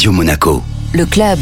Radio Monaco. Le club.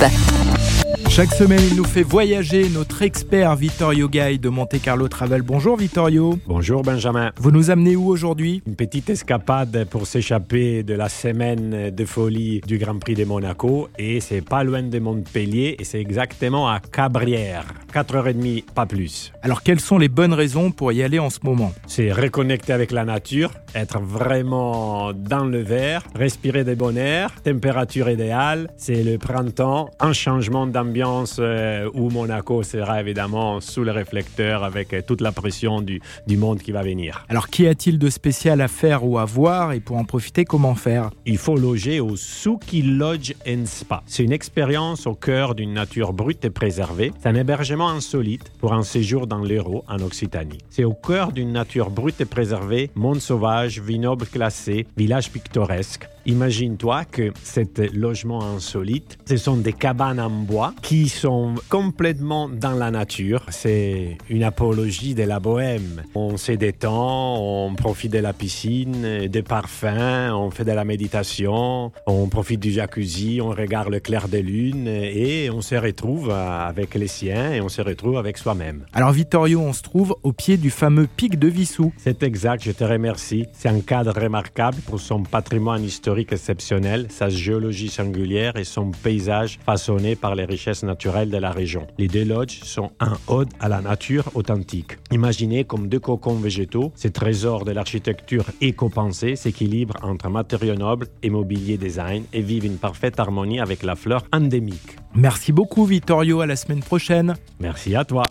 Chaque semaine, il nous fait voyager notre expert Vittorio Gay de Monte Carlo Travel. Bonjour Vittorio. Bonjour Benjamin. Vous nous amenez où aujourd'hui? Une petite escapade pour s'échapper de la semaine de folie du Grand Prix de Monaco et c'est pas loin de Montpellier et c'est exactement à Cabrières. 4h30, pas plus. Alors, quelles sont les bonnes raisons pour y aller en ce moment? C'est reconnecter avec la nature, être vraiment dans le vert, respirer des bon air, température idéale, c'est le printemps, un changement d'ambiance euh, où Monaco sera évidemment sous le réflecteur avec euh, toute la pression du, du monde qui va venir. Alors, qu'y a-t-il de spécial à faire ou à voir? Et pour en profiter, comment faire? Il faut loger au Suki Lodge and Spa. C'est une expérience au cœur d'une nature brute et préservée. C'est un hébergement insolite pour un séjour dans l'Hérault en Occitanie. C'est au cœur d'une nature brute et préservée, monde sauvage, vignoble classé, village pittoresque. Imagine-toi que cet logement insolite, ce sont des cabanes en bois qui sont complètement dans la nature. C'est une apologie de la bohème. On se détend, on profite de la piscine, des parfums, on fait de la méditation, on profite du jacuzzi, on regarde le clair de lune et on se retrouve avec les siens et on se retrouve avec soi-même. Alors, Vittorio, on se trouve au pied du fameux pic de Vissou. C'est exact, je te remercie. C'est un cadre remarquable pour son patrimoine historique exceptionnel, sa géologie singulière et son paysage façonné par les richesses naturelles de la région. Les deux lodges sont un ode à la nature authentique. Imaginez comme deux cocons végétaux, ces trésors de l'architecture éco-pensée s'équilibrent entre matériaux nobles et mobilier design et vivent une parfaite harmonie avec la fleur endémique. Merci beaucoup, Vittorio. À la semaine prochaine. Merci à toi.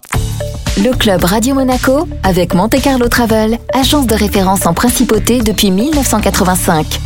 Le club Radio Monaco avec Monte Carlo Travel, agence de référence en principauté depuis 1985.